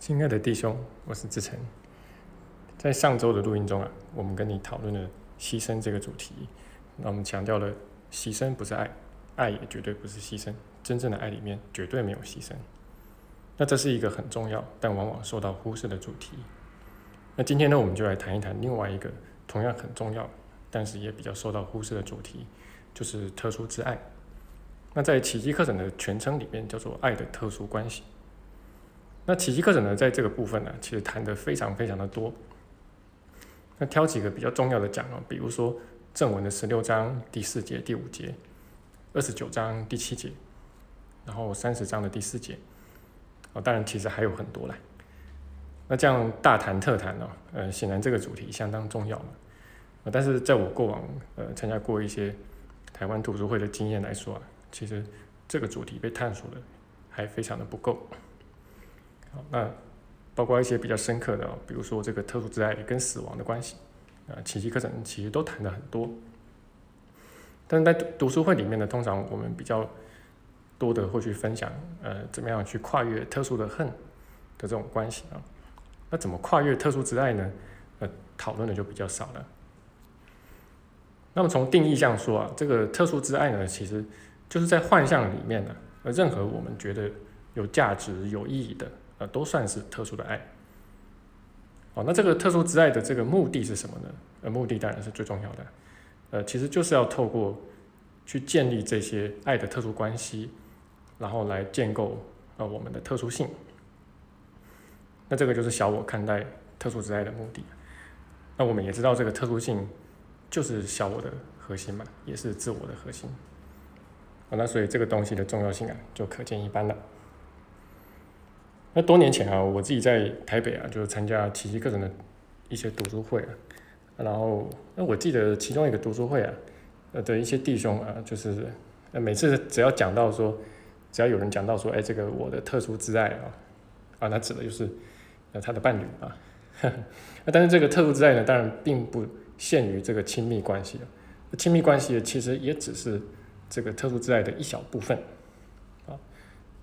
亲爱的弟兄，我是志成。在上周的录音中啊，我们跟你讨论了牺牲这个主题。那我们强调了，牺牲不是爱，爱也绝对不是牺牲。真正的爱里面绝对没有牺牲。那这是一个很重要，但往往受到忽视的主题。那今天呢，我们就来谈一谈另外一个同样很重要，但是也比较受到忽视的主题，就是特殊之爱。那在奇迹课程的全称里面叫做爱的特殊关系。那奇迹课程呢，在这个部分呢，其实谈的非常非常的多。那挑几个比较重要的讲啊，比如说正文的十六章第四节、第五节，二十九章第七节，然后三十章的第四节。哦，当然其实还有很多啦。那这样大谈特谈哦，呃，显然这个主题相当重要嘛。啊，但是在我过往呃参加过一些台湾读书会的经验来说啊，其实这个主题被探索的还非常的不够。好，那包括一些比较深刻的，比如说这个特殊之爱跟死亡的关系，啊，奇迹课程其实都谈的很多。但是在读书会里面呢，通常我们比较多的会去分享，呃，怎么样去跨越特殊的恨的这种关系啊？那怎么跨越特殊之爱呢？呃，讨论的就比较少了。那么从定义上说啊，这个特殊之爱呢，其实就是在幻象里面呢，呃，任何我们觉得有价值、有意义的。呃，都算是特殊的爱。哦，那这个特殊之爱的这个目的是什么呢？呃，目的当然是最重要的。呃，其实就是要透过去建立这些爱的特殊关系，然后来建构呃我们的特殊性。那这个就是小我看待特殊之爱的目的。那我们也知道，这个特殊性就是小我的核心嘛，也是自我的核心。啊，那所以这个东西的重要性啊，就可见一斑了。那多年前啊，我自己在台北啊，就是参加奇迹课程的一些读书会啊，然后那我记得其中一个读书会啊，呃的一些弟兄啊，就是每次只要讲到说，只要有人讲到说，哎，这个我的特殊之爱啊，啊，那指的就是呃他的伴侣啊，那但是这个特殊之爱呢，当然并不限于这个亲密关系啊，亲密关系其实也只是这个特殊之爱的一小部分。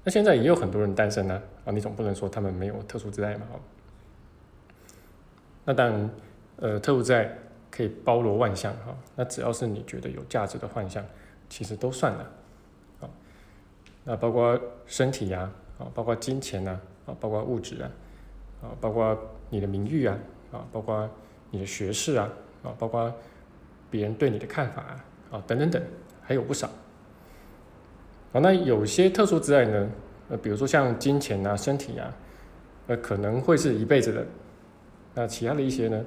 那现在也有很多人单身呢，啊，你总不能说他们没有特殊之爱嘛？哦，那当然，呃，特殊之爱可以包罗万象哈。那只要是你觉得有价值的幻象，其实都算了，啊，那包括身体呀，啊，包括金钱呐，啊，包括物质啊，啊，包括你的名誉啊，啊，包括你的学识啊，啊，包括别人对你的看法啊，啊，等等等，还有不少。啊，那有些特殊之爱呢，呃，比如说像金钱啊、身体啊，呃，可能会是一辈子的。那其他的一些呢，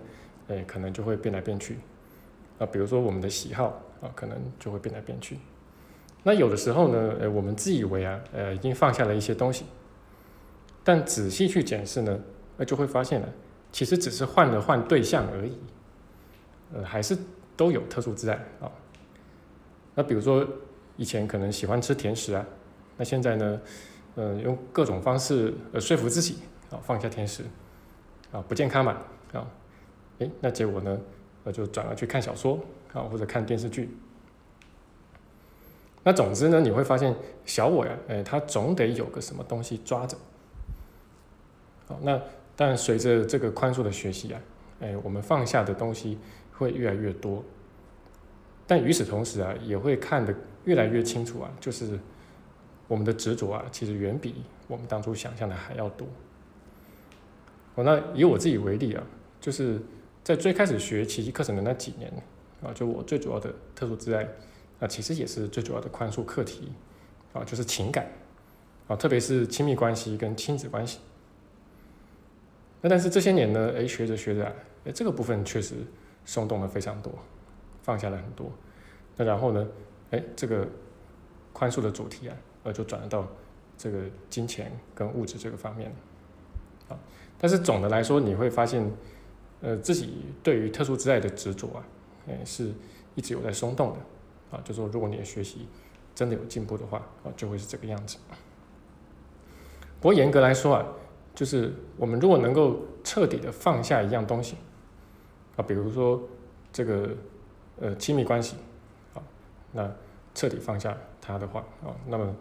哎，可能就会变来变去。啊，比如说我们的喜好啊，可能就会变来变去。那有的时候呢，呃，我们自以为啊，呃，已经放下了一些东西，但仔细去检视呢，那就会发现了，其实只是换了换对象而已。呃，还是都有特殊之爱啊。那比如说。以前可能喜欢吃甜食啊，那现在呢，呃，用各种方式呃说服自己啊放下甜食，啊不健康嘛啊，诶，那结果呢，呃就转而去看小说啊或者看电视剧。那总之呢，你会发现小我呀，诶，他总得有个什么东西抓着。好，那但随着这个宽恕的学习啊，诶，我们放下的东西会越来越多，但与此同时啊，也会看的。越来越清楚啊，就是我们的执着啊，其实远比我们当初想象的还要多。哦，那以我自己为例啊，就是在最开始学奇迹课程的那几年啊，就我最主要的特殊之爱啊，其实也是最主要的宽恕课题啊，就是情感啊，特别是亲密关系跟亲子关系。那但是这些年呢，哎，学着学着，哎，这个部分确实松动了非常多，放下了很多。那然后呢？哎，这个宽恕的主题啊，呃，就转到这个金钱跟物质这个方面，啊，但是总的来说，你会发现，呃，自己对于特殊之爱的执着啊，哎，是一直有在松动的，啊，就说如果你的学习真的有进步的话，啊，就会是这个样子。不过严格来说啊，就是我们如果能够彻底的放下一样东西，啊，比如说这个呃亲密关系。那彻底放下它的话啊，那么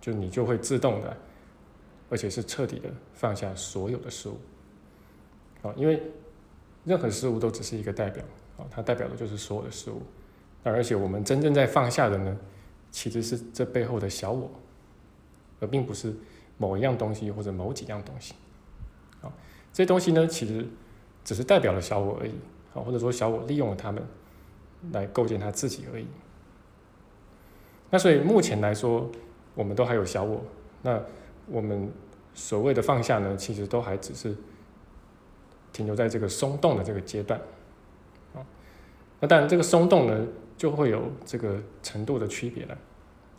就你就会自动的而且是彻底的放下所有的事物。啊，因为任何事物都只是一个代表，啊，它代表的就是所有的事物。那而且我们真正在放下的呢，其实是这背后的小我，而并不是某一样东西或者某几样东西。啊，这些东西呢，其实只是代表了小我而已，啊，或者说小我利用了他们来构建他自己而已。那所以目前来说，我们都还有小我，那我们所谓的放下呢，其实都还只是。停留在这个松动的这个阶段，啊，那当然这个松动呢，就会有这个程度的区别了，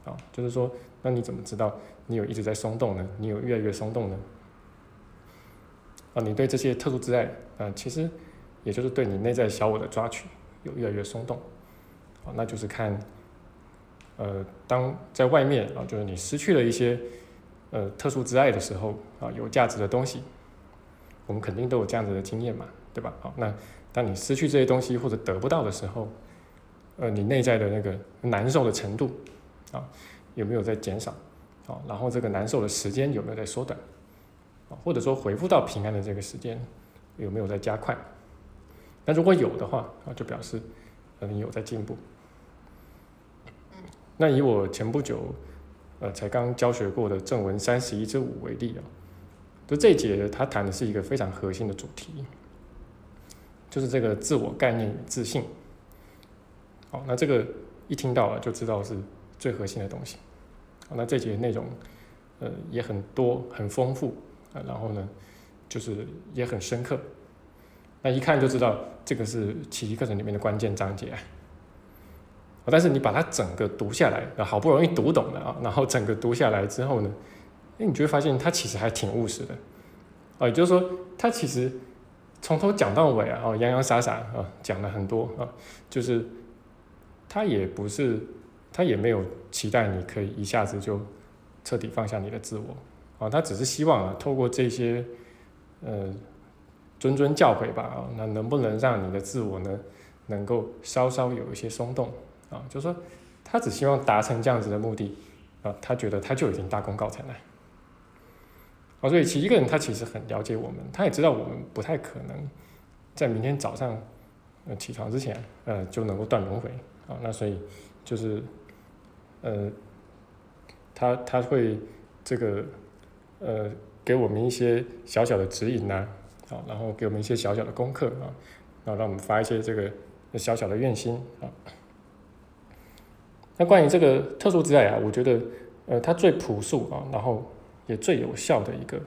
啊，就是说，那你怎么知道你有一直在松动呢？你有越来越松动呢？啊，你对这些特殊之爱，啊，其实也就是对你内在小我的抓取有越来越松动，啊，那就是看，呃，当在外面啊，就是你失去了一些呃特殊之爱的时候，啊，有价值的东西。我们肯定都有这样子的经验嘛，对吧？好，那当你失去这些东西或者得不到的时候，呃，你内在的那个难受的程度啊，有没有在减少？啊，然后这个难受的时间有没有在缩短？啊，或者说恢复到平安的这个时间有没有在加快？那如果有的话，啊，就表示你有在进步。那以我前不久呃才刚教学过的正文三十一之五为例啊。就这一节，他谈的是一个非常核心的主题，就是这个自我概念与自信。好，那这个一听到了就知道是最核心的东西。好，那这节内容，呃，也很多，很丰富啊，然后呢，就是也很深刻。那一看就知道，这个是奇迹课程里面的关键章节。啊，但是你把它整个读下来，好不容易读懂了啊，然后整个读下来之后呢？哎，你就会发现它其实还挺务实的，啊，也就是说，它其实从头讲到尾啊，哦，洋洋洒洒啊，讲了很多啊，就是它也不是，它也没有期待你可以一下子就彻底放下你的自我，啊，它只是希望啊，透过这些呃谆谆教诲吧，啊，那能不能让你的自我呢，能够稍稍有一些松动，啊，就是说，他只希望达成这样子的目的，啊，他觉得他就已经大功告成了。啊，所以其一个人他其实很了解我们，他也知道我们不太可能在明天早上呃起床之前呃就能够断轮回啊，那所以就是呃他他会这个呃给我们一些小小的指引呐，啊，好然后给我们一些小小的功课啊，然后让我们发一些这个小小的愿心啊。那关于这个特殊之爱啊，我觉得呃它最朴素啊，然后。也最有效的一个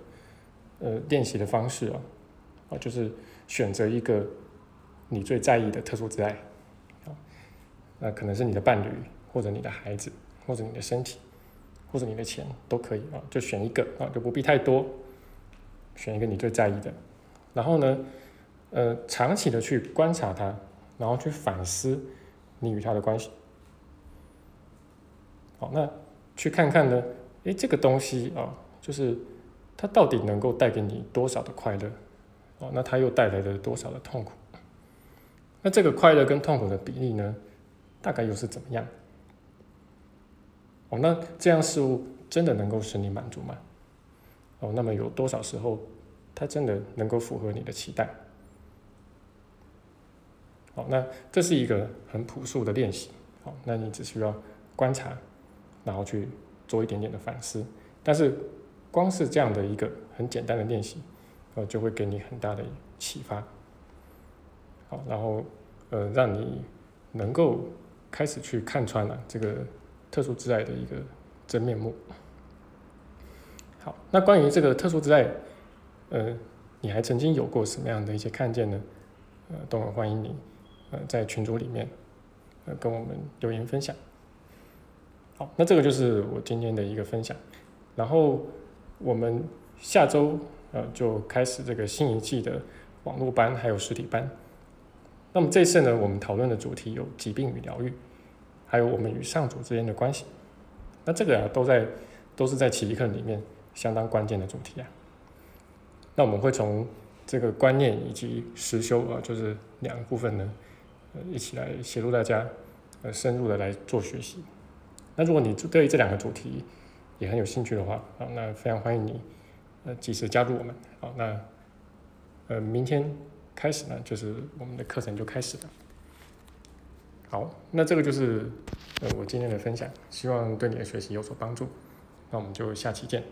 呃练习的方式啊，啊，就是选择一个你最在意的特殊之爱，啊，那可能是你的伴侣，或者你的孩子，或者你的身体，或者你的钱都可以啊，就选一个啊，就不必太多，选一个你最在意的，然后呢，呃，长期的去观察它，然后去反思你与他的关系，好，那去看看呢，诶，这个东西啊。就是它到底能够带给你多少的快乐，哦，那它又带来了多少的痛苦？那这个快乐跟痛苦的比例呢，大概又是怎么样？哦，那这样事物真的能够使你满足吗？哦，那么有多少时候它真的能够符合你的期待？好，那这是一个很朴素的练习，好，那你只需要观察，然后去做一点点的反思，但是。光是这样的一个很简单的练习，呃，就会给你很大的启发，好，然后呃，让你能够开始去看穿了这个特殊之爱的一个真面目。好，那关于这个特殊之爱，呃，你还曾经有过什么样的一些看见呢？呃，都很欢迎你，呃，在群组里面，呃，跟我们留言分享。好，那这个就是我今天的一个分享，然后。我们下周呃就开始这个新一季的网络班，还有实体班。那么这次呢，我们讨论的主题有疾病与疗愈，还有我们与上主之间的关系。那这个啊都在都是在奇迹课里面相当关键的主题啊。那我们会从这个观念以及实修啊，就是两个部分呢，呃一起来协助大家呃深入的来做学习。那如果你对这两个主题，也很有兴趣的话，啊，那非常欢迎你，呃及时加入我们。好，那呃明天开始呢，就是我们的课程就开始了。好，那这个就是呃我今天的分享，希望对你的学习有所帮助。那我们就下期见。